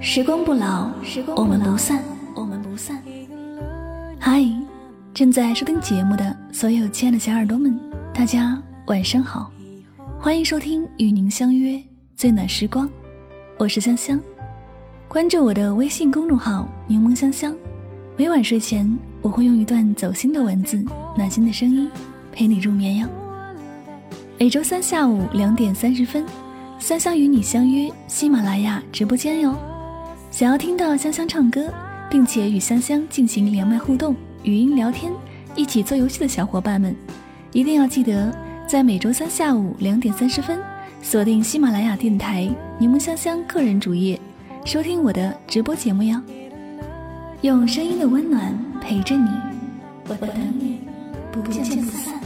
时光不老，我们不散，我们不散。嗨，正在收听节目的所有亲爱的小耳朵们，大家晚上好，欢迎收听与您相约最暖时光，我是香香。关注我的微信公众号“柠檬香香”，每晚睡前我会用一段走心的文字、暖心的声音陪你入眠哟。每周三下午两点三十分，香香与你相约喜马拉雅直播间哟。想要听到香香唱歌，并且与香香进行连麦互动、语音聊天、一起做游戏的小伙伴们，一定要记得在每周三下午两点三十分锁定喜马拉雅电台柠檬香香个人主页，收听我的直播节目哟。用声音的温暖陪着你，我等你，不见不散。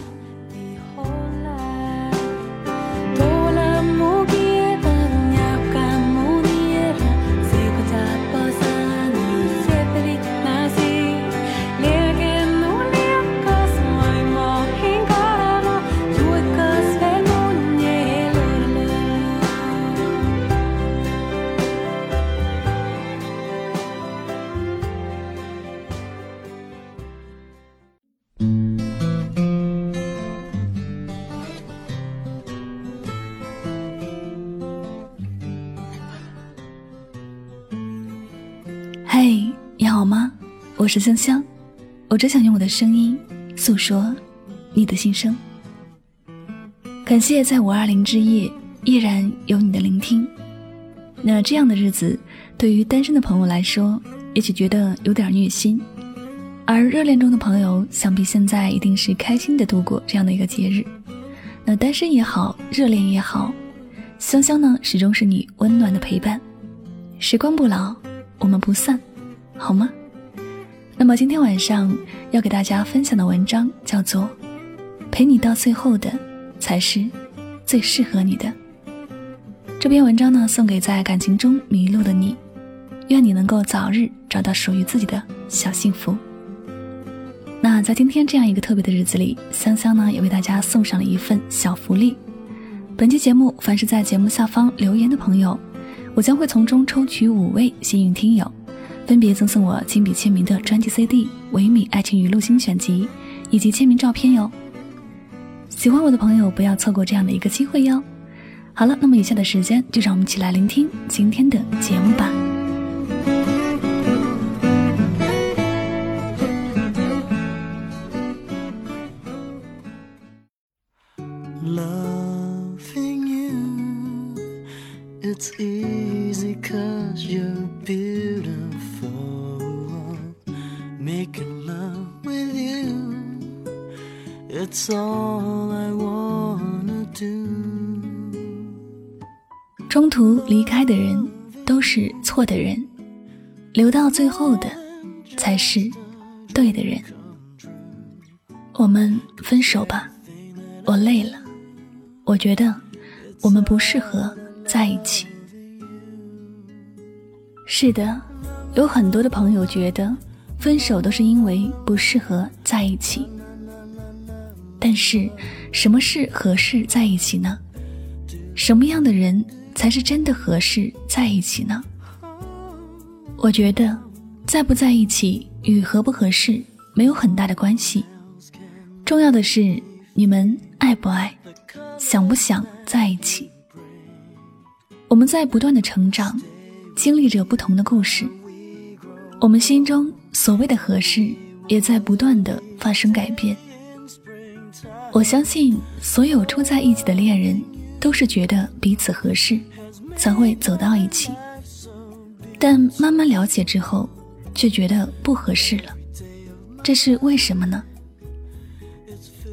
我是香香，我只想用我的声音诉说你的心声。感谢在五二零之夜依然有你的聆听。那这样的日子，对于单身的朋友来说，也许觉得有点虐心；而热恋中的朋友，想必现在一定是开心的度过这样的一个节日。那单身也好，热恋也好，香香呢，始终是你温暖的陪伴。时光不老。我们不散，好吗？那么今天晚上要给大家分享的文章叫做《陪你到最后的才是最适合你的》。这篇文章呢，送给在感情中迷路的你，愿你能够早日找到属于自己的小幸福。那在今天这样一个特别的日子里，香香呢也为大家送上了一份小福利。本期节目，凡是在节目下方留言的朋友。我将会从中抽取五位幸运听友，分别赠送我亲笔签名的专辑 CD《唯美爱情语录精选集》，以及签名照片哟。喜欢我的朋友不要错过这样的一个机会哟。好了，那么以下的时间就让我们一起来聆听今天的节目吧。It's easy cause you're beautiful. Making love with you. It's all i wanna do. 中途离开的人都是错的人。留到最后的才是对的人。我们分手吧。我累了。我觉得我们不适合。在一起。是的，有很多的朋友觉得分手都是因为不适合在一起。但是，什么是合适在一起呢？什么样的人才是真的合适在一起呢？我觉得，在不在一起与合不合适没有很大的关系，重要的是你们爱不爱，想不想在一起。我们在不断的成长，经历着不同的故事，我们心中所谓的合适，也在不断的发生改变。我相信，所有住在一起的恋人都是觉得彼此合适，才会走到一起。但慢慢了解之后，却觉得不合适了。这是为什么呢？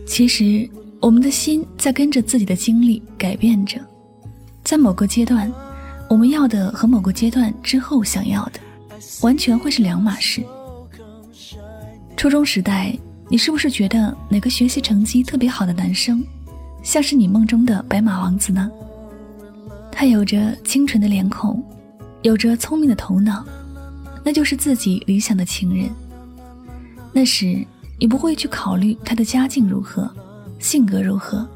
其实，我们的心在跟着自己的经历改变着，在某个阶段，我们要的和某个阶段之后想要的，完全会是两码事。初中时代。你是不是觉得哪个学习成绩特别好的男生，像是你梦中的白马王子呢？他有着清纯的脸孔，有着聪明的头脑，那就是自己理想的情人。那时你不会去考虑他的家境如何，性格如何，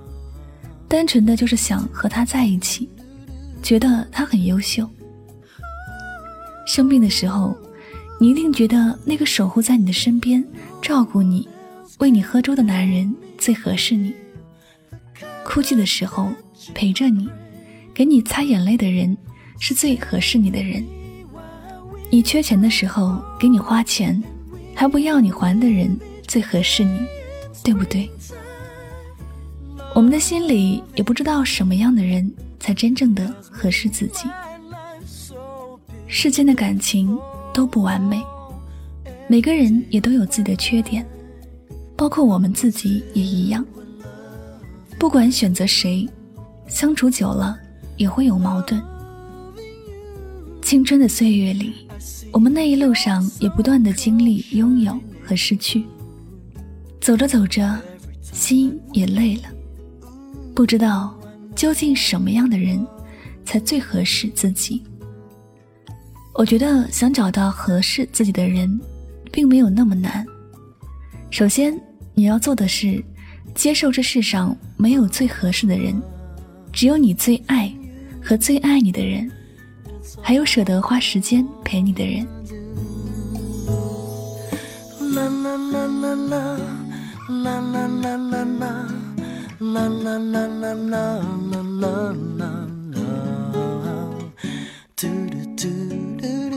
单纯的就是想和他在一起，觉得他很优秀。生病的时候，你一定觉得那个守护在你的身边、照顾你、喂你喝粥的男人最合适你。哭泣的时候陪着你、给你擦眼泪的人是最合适你的人。你缺钱的时候给你花钱，还不要你还的人最合适你，对不对？我们的心里也不知道什么样的人才真正的合适自己。世间的感情都不完美，每个人也都有自己的缺点，包括我们自己也一样。不管选择谁，相处久了也会有矛盾。青春的岁月里，我们那一路上也不断的经历拥有和失去，走着走着，心也累了。不知道究竟什么样的人才最合适自己？我觉得想找到合适自己的人，并没有那么难。首先，你要做的是接受这世上没有最合适的人，只有你最爱和最爱你的人，还有舍得花时间陪你的人。啦啦啦啦啦，啦啦啦啦啦。啦啦啦啦啦啦啦啦，嘟嘟嘟嘟嘟。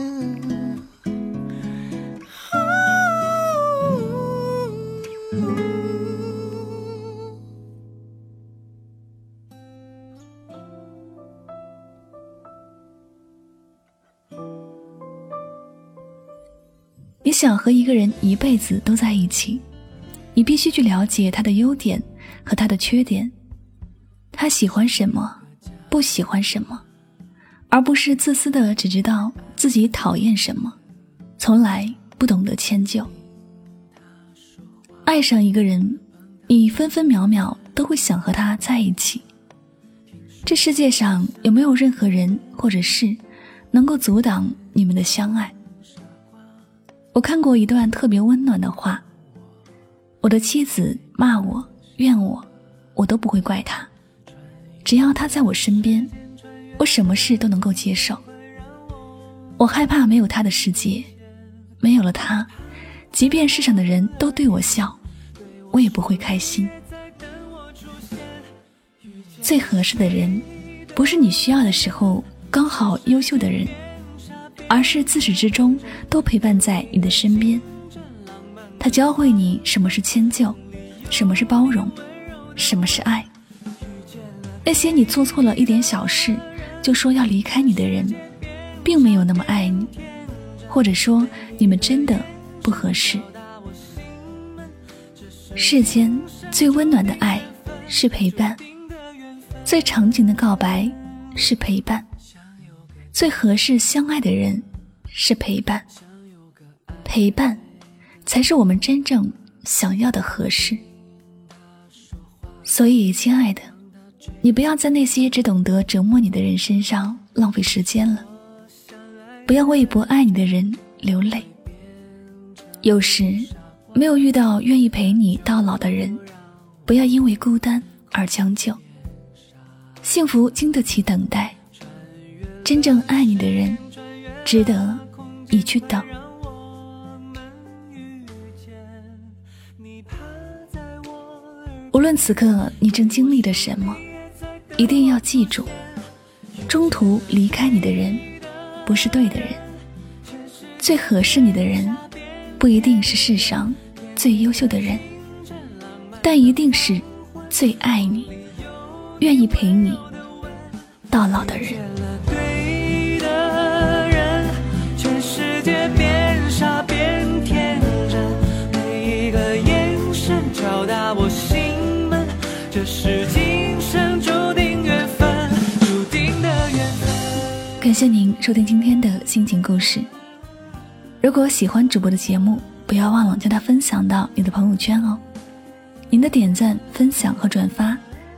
你想和一个人一辈子都在一起，你必须去了解他的优点。和他的缺点，他喜欢什么，不喜欢什么，而不是自私的只知道自己讨厌什么，从来不懂得迁就。爱上一个人，你分分秒秒都会想和他在一起。这世界上有没有任何人或者事，能够阻挡你们的相爱？我看过一段特别温暖的话：我的妻子骂我。怨我，我都不会怪他。只要他在我身边，我什么事都能够接受。我害怕没有他的世界，没有了他，即便世上的人都对我笑，我也不会开心。最合适的人，不是你需要的时候刚好优秀的人，而是自始至终都陪伴在你的身边。他教会你什么是迁就。什么是包容？什么是爱？那些你做错了一点小事就说要离开你的人，并没有那么爱你，或者说你们真的不合适。世间最温暖的爱是陪伴，最长情的告白是陪伴，最合适相爱的人是陪伴，陪伴才是我们真正想要的合适。所以，亲爱的，你不要在那些只懂得折磨你的人身上浪费时间了。不要为不爱你的人流泪。有时，没有遇到愿意陪你到老的人，不要因为孤单而将就。幸福经得起等待，真正爱你的人，值得你去等。论此刻你正经历的什么，一定要记住：中途离开你的人，不是对的人；最合适你的人，不一定是世上最优秀的人，但一定是最爱你、愿意陪你到老的人。是今生注定缘分注定的缘分感谢您收听今天的心情故事。如果喜欢主播的节目，不要忘了将它分享到你的朋友圈哦。您的点赞、分享和转发，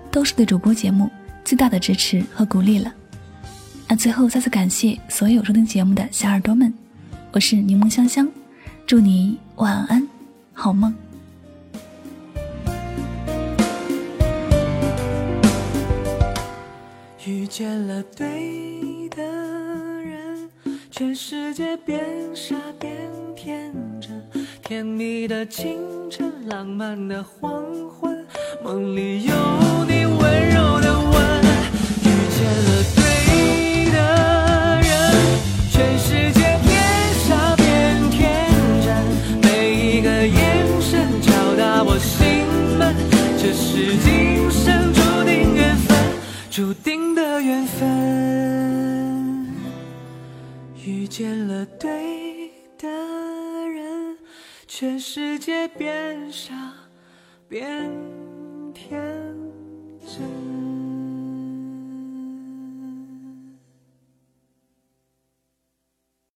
都是对主播节目最大的支持和鼓励了。那最后再次感谢所有收听节目的小耳朵们，我是柠檬香香，祝你晚安，好梦。遇见了对的人，全世界变傻变天真，甜蜜的清晨，浪漫的黄昏，梦里有你温柔的吻。遇见了对的人，全世界变傻变天真，每一个眼神敲打我心门，这是今，注定的缘分。遇见了对的人，全世界变傻变天真。